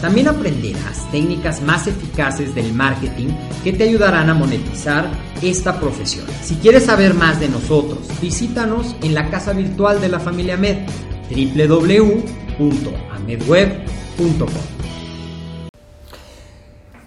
También aprenderás técnicas más eficaces del marketing que te ayudarán a monetizar esta profesión. Si quieres saber más de nosotros, visítanos en la casa virtual de la familia Med, www.amedweb.com.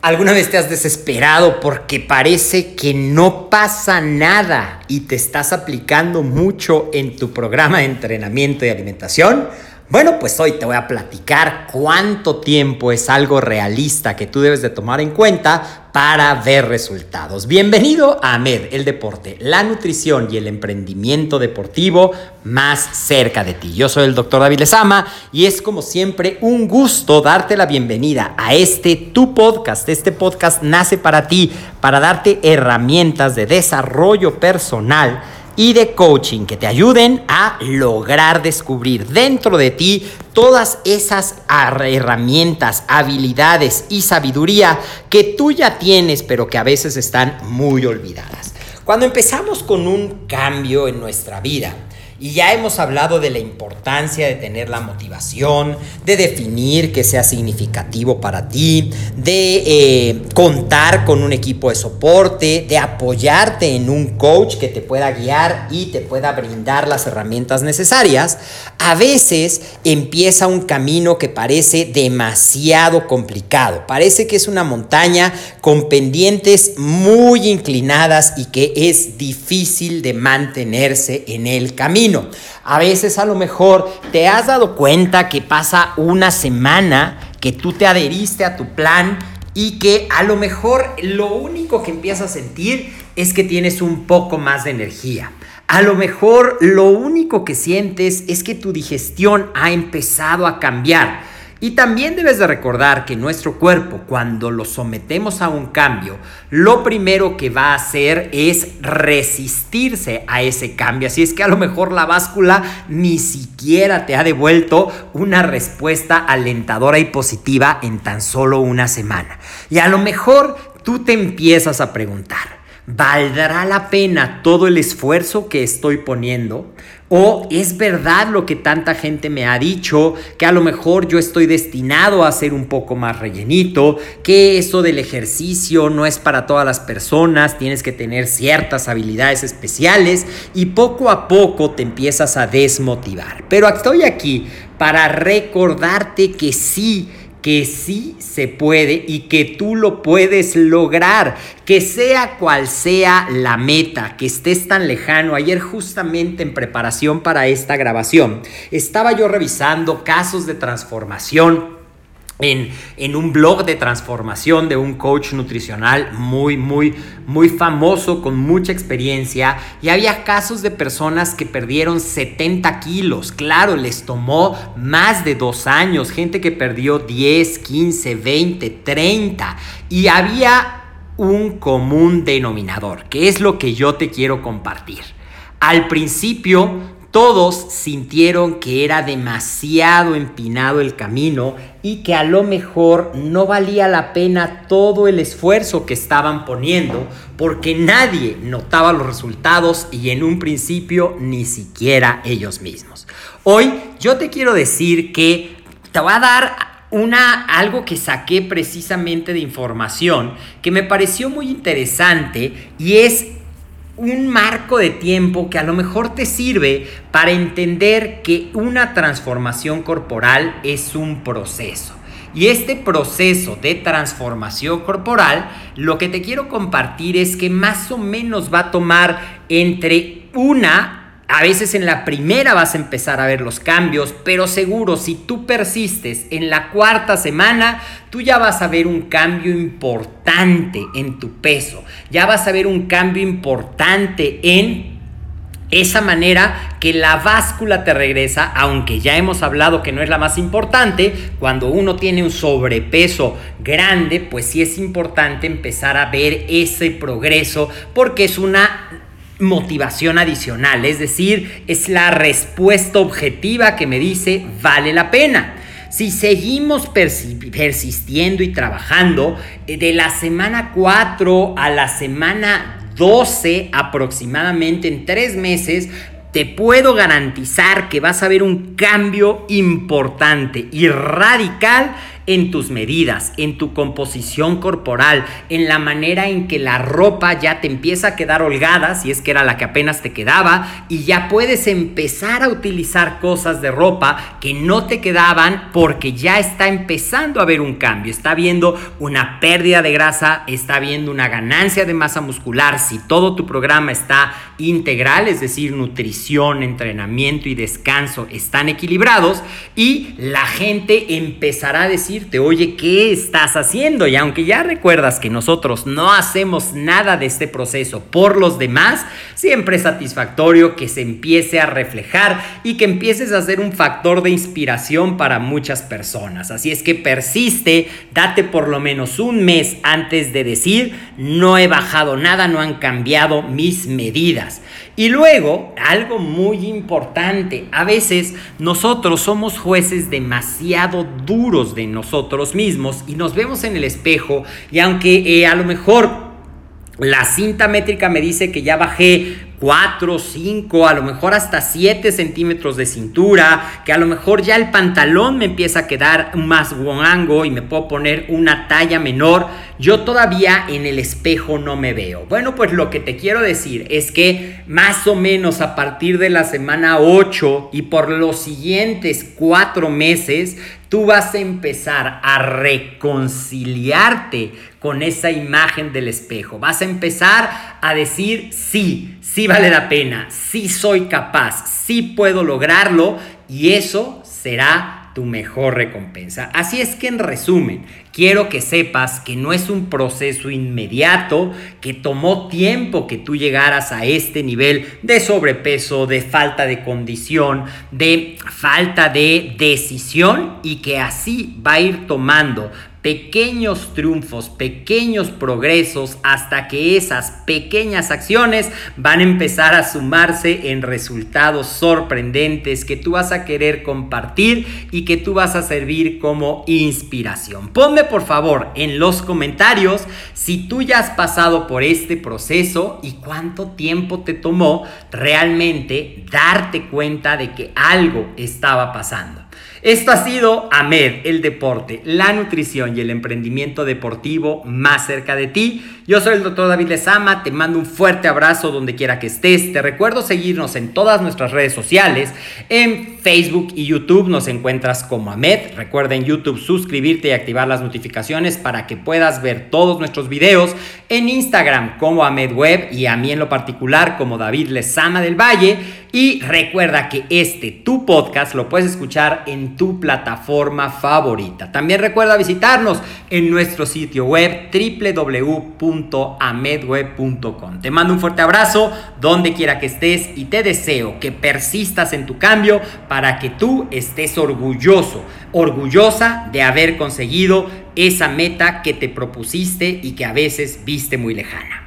¿Alguna vez te has desesperado porque parece que no pasa nada y te estás aplicando mucho en tu programa de entrenamiento y alimentación? Bueno, pues hoy te voy a platicar cuánto tiempo es algo realista que tú debes de tomar en cuenta para ver resultados. Bienvenido a AMED, el deporte, la nutrición y el emprendimiento deportivo más cerca de ti. Yo soy el doctor David Lezama y es como siempre un gusto darte la bienvenida a este tu podcast. Este podcast nace para ti, para darte herramientas de desarrollo personal y de coaching que te ayuden a lograr descubrir dentro de ti todas esas herramientas, habilidades y sabiduría que tú ya tienes pero que a veces están muy olvidadas. Cuando empezamos con un cambio en nuestra vida, y ya hemos hablado de la importancia de tener la motivación, de definir que sea significativo para ti, de eh, contar con un equipo de soporte, de apoyarte en un coach que te pueda guiar y te pueda brindar las herramientas necesarias. A veces empieza un camino que parece demasiado complicado. Parece que es una montaña con pendientes muy inclinadas y que es difícil de mantenerse en el camino. A veces a lo mejor te has dado cuenta que pasa una semana que tú te adheriste a tu plan y que a lo mejor lo único que empiezas a sentir es que tienes un poco más de energía. A lo mejor lo único que sientes es que tu digestión ha empezado a cambiar y también debes de recordar que nuestro cuerpo, cuando lo sometemos a un cambio, lo primero que va a hacer es resistirse a ese cambio. Así es que a lo mejor la báscula ni siquiera te ha devuelto una respuesta alentadora y positiva en tan solo una semana. Y a lo mejor tú te empiezas a preguntar, ¿valdrá la pena todo el esfuerzo que estoy poniendo? ¿O es verdad lo que tanta gente me ha dicho, que a lo mejor yo estoy destinado a ser un poco más rellenito, que eso del ejercicio no es para todas las personas, tienes que tener ciertas habilidades especiales y poco a poco te empiezas a desmotivar? Pero estoy aquí para recordarte que sí, que sí se puede y que tú lo puedes lograr, que sea cual sea la meta, que estés tan lejano. Ayer justamente en preparación para esta grabación estaba yo revisando casos de transformación en, un blog de transformación de un coach nutricional muy, muy, muy famoso, con mucha experiencia. Y había casos de personas que perdieron 70 kilos. Claro, les tomó más de dos años. Gente que perdió 10, 15, 20, 30. Y había un común denominador, que es lo que yo te quiero compartir. Al principio todos sintieron que era demasiado empinado el camino y que a lo mejor no valía la pena todo el esfuerzo que estaban poniendo porque nadie notaba los resultados y en un principio ni siquiera ellos mismos. Hoy yo te quiero decir que te voy a dar una, algo que saqué precisamente de información que me pareció muy interesante y es un marco de tiempo que a lo mejor te sirve para entender que una transformación corporal es un proceso. Y este proceso de transformación corporal, lo que te quiero compartir es que más o menos va a tomar entre una a veces en la primera vas a empezar a ver los cambios, pero seguro si tú persistes en la cuarta semana, tú ya vas a ver un cambio importante en tu peso, ya vas a ver un cambio importante en esa manera que la báscula te regresa, aunque ya hemos hablado que no es la más importante, cuando uno tiene un sobrepeso grande, pues sí es importante empezar a ver ese progreso porque es una motivación adicional, es decir, es la respuesta objetiva que me dice vale la pena. Si seguimos persistiendo y trabajando eh, de la semana 4 a la semana 12 aproximadamente en tres meses, te puedo garantizar que vas a ver un cambio importante y radical en tus medidas, en tu composición corporal, en la manera en que la ropa ya te empieza a quedar holgada, si es que era la que apenas te quedaba, y ya puedes empezar a utilizar cosas de ropa que no te quedaban porque ya está empezando a haber un cambio, está viendo una pérdida de grasa, está viendo una ganancia de masa muscular, si todo tu programa está integral, es decir, nutrición, entrenamiento y descanso están equilibrados, y la gente empezará a decir, oye, ¿qué estás haciendo? Y aunque ya recuerdas que nosotros no hacemos nada de este proceso por los demás, siempre es satisfactorio que se empiece a reflejar y que empieces a ser un factor de inspiración para muchas personas. Así es que persiste, date por lo menos un mes antes de decir, no he bajado nada, no han cambiado mis medidas. Y luego, algo muy importante, a veces nosotros somos jueces demasiado duros de nosotros mismos y nos vemos en el espejo y aunque eh, a lo mejor la cinta métrica me dice que ya bajé 4, 5, a lo mejor hasta 7 centímetros de cintura, que a lo mejor ya el pantalón me empieza a quedar más guango y me puedo poner una talla menor, yo todavía en el espejo no me veo. Bueno, pues lo que te quiero decir es que más o menos a partir de la semana 8 y por los siguientes 4 meses, tú vas a empezar a reconciliarte con esa imagen del espejo. Vas a empezar a decir, sí, sí vale la pena, sí soy capaz, sí puedo lograrlo y eso será tu mejor recompensa. Así es que en resumen, quiero que sepas que no es un proceso inmediato, que tomó tiempo que tú llegaras a este nivel de sobrepeso, de falta de condición, de falta de decisión y que así va a ir tomando pequeños triunfos, pequeños progresos, hasta que esas pequeñas acciones van a empezar a sumarse en resultados sorprendentes que tú vas a querer compartir y que tú vas a servir como inspiración. Ponme por favor en los comentarios si tú ya has pasado por este proceso y cuánto tiempo te tomó realmente darte cuenta de que algo estaba pasando. Esto ha sido AMED, el deporte, la nutrición y el emprendimiento deportivo más cerca de ti. Yo soy el doctor David Lezama, te mando un fuerte abrazo donde quiera que estés. Te recuerdo seguirnos en todas nuestras redes sociales. En Facebook y YouTube nos encuentras como AMED. Recuerda en YouTube suscribirte y activar las notificaciones para que puedas ver todos nuestros videos. En Instagram como AMED Web y a mí en lo particular como David Lezama del Valle. Y recuerda que este, tu podcast, lo puedes escuchar en tu plataforma favorita. También recuerda visitarnos en nuestro sitio web www.amedweb.com. Te mando un fuerte abrazo donde quiera que estés y te deseo que persistas en tu cambio para que tú estés orgulloso, orgullosa de haber conseguido esa meta que te propusiste y que a veces viste muy lejana.